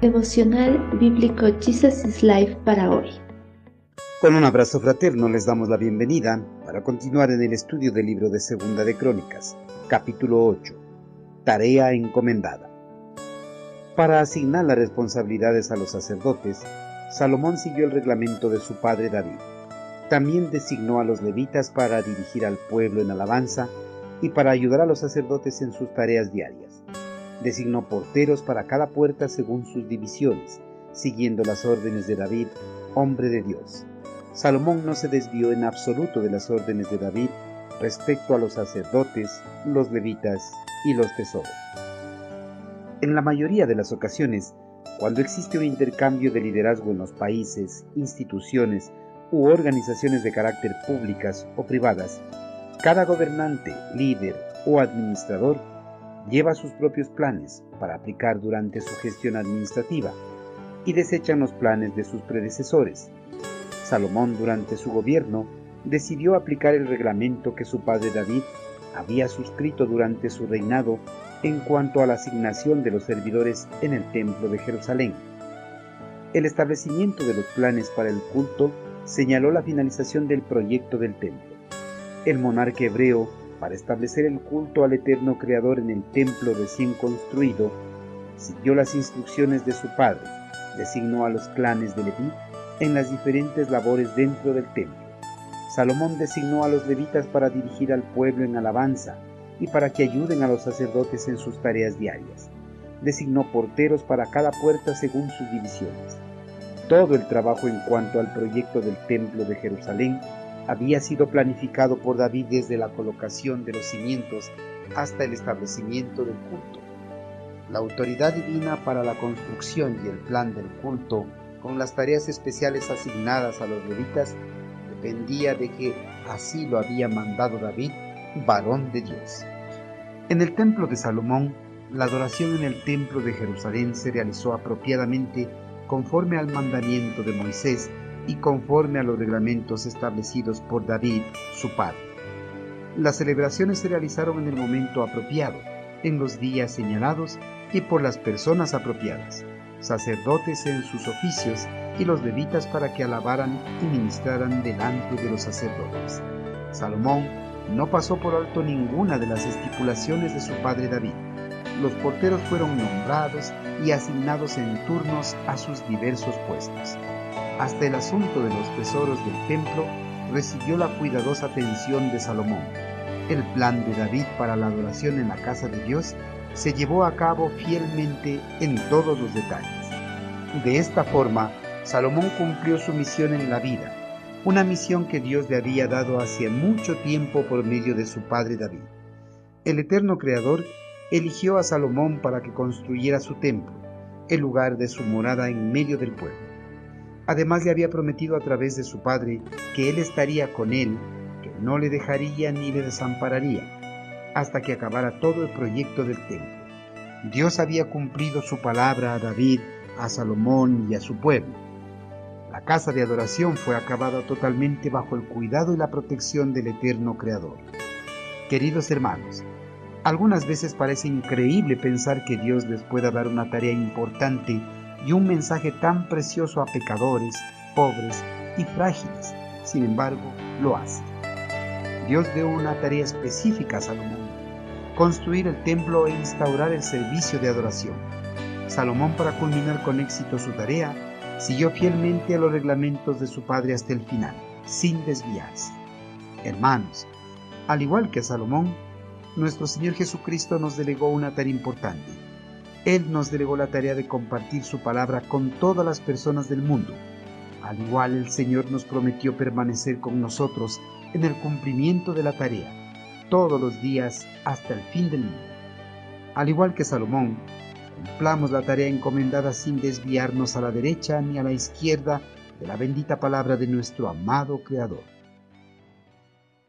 Devocional Bíblico Jesus is Life para hoy. Con un abrazo fraterno les damos la bienvenida para continuar en el estudio del libro de Segunda de Crónicas, capítulo 8, Tarea encomendada. Para asignar las responsabilidades a los sacerdotes, Salomón siguió el reglamento de su padre David. También designó a los levitas para dirigir al pueblo en alabanza y para ayudar a los sacerdotes en sus tareas diarias designó porteros para cada puerta según sus divisiones, siguiendo las órdenes de David, hombre de Dios. Salomón no se desvió en absoluto de las órdenes de David respecto a los sacerdotes, los levitas y los tesoros. En la mayoría de las ocasiones, cuando existe un intercambio de liderazgo en los países, instituciones u organizaciones de carácter públicas o privadas, cada gobernante, líder o administrador lleva sus propios planes para aplicar durante su gestión administrativa y desechan los planes de sus predecesores. Salomón durante su gobierno decidió aplicar el reglamento que su padre David había suscrito durante su reinado en cuanto a la asignación de los servidores en el templo de Jerusalén. El establecimiento de los planes para el culto señaló la finalización del proyecto del templo. El monarca hebreo para establecer el culto al eterno Creador en el templo recién construido, siguió las instrucciones de su padre, designó a los clanes de Leví en las diferentes labores dentro del templo. Salomón designó a los levitas para dirigir al pueblo en alabanza y para que ayuden a los sacerdotes en sus tareas diarias. Designó porteros para cada puerta según sus divisiones. Todo el trabajo en cuanto al proyecto del templo de Jerusalén había sido planificado por David desde la colocación de los cimientos hasta el establecimiento del culto. La autoridad divina para la construcción y el plan del culto, con las tareas especiales asignadas a los levitas, dependía de que así lo había mandado David, varón de Dios. En el templo de Salomón, la adoración en el templo de Jerusalén se realizó apropiadamente conforme al mandamiento de Moisés y conforme a los reglamentos establecidos por David, su padre. Las celebraciones se realizaron en el momento apropiado, en los días señalados y por las personas apropiadas, sacerdotes en sus oficios y los levitas para que alabaran y ministraran delante de los sacerdotes. Salomón no pasó por alto ninguna de las estipulaciones de su padre David. Los porteros fueron nombrados y asignados en turnos a sus diversos puestos. Hasta el asunto de los tesoros del templo recibió la cuidadosa atención de Salomón. El plan de David para la adoración en la casa de Dios se llevó a cabo fielmente en todos los detalles. De esta forma, Salomón cumplió su misión en la vida, una misión que Dios le había dado hace mucho tiempo por medio de su padre David. El eterno Creador eligió a Salomón para que construyera su templo, el lugar de su morada en medio del pueblo. Además le había prometido a través de su padre que él estaría con él, que no le dejaría ni le desampararía, hasta que acabara todo el proyecto del templo. Dios había cumplido su palabra a David, a Salomón y a su pueblo. La casa de adoración fue acabada totalmente bajo el cuidado y la protección del eterno Creador. Queridos hermanos, algunas veces parece increíble pensar que Dios les pueda dar una tarea importante y un mensaje tan precioso a pecadores, pobres y frágiles. Sin embargo, lo hace. Dios dio una tarea específica a Salomón, construir el templo e instaurar el servicio de adoración. Salomón, para culminar con éxito su tarea, siguió fielmente a los reglamentos de su padre hasta el final, sin desviarse. Hermanos, al igual que Salomón, nuestro Señor Jesucristo nos delegó una tarea importante él nos delegó la tarea de compartir su palabra con todas las personas del mundo. Al igual el Señor nos prometió permanecer con nosotros en el cumplimiento de la tarea, todos los días hasta el fin del mundo. Al igual que Salomón, cumplamos la tarea encomendada sin desviarnos a la derecha ni a la izquierda de la bendita palabra de nuestro amado Creador.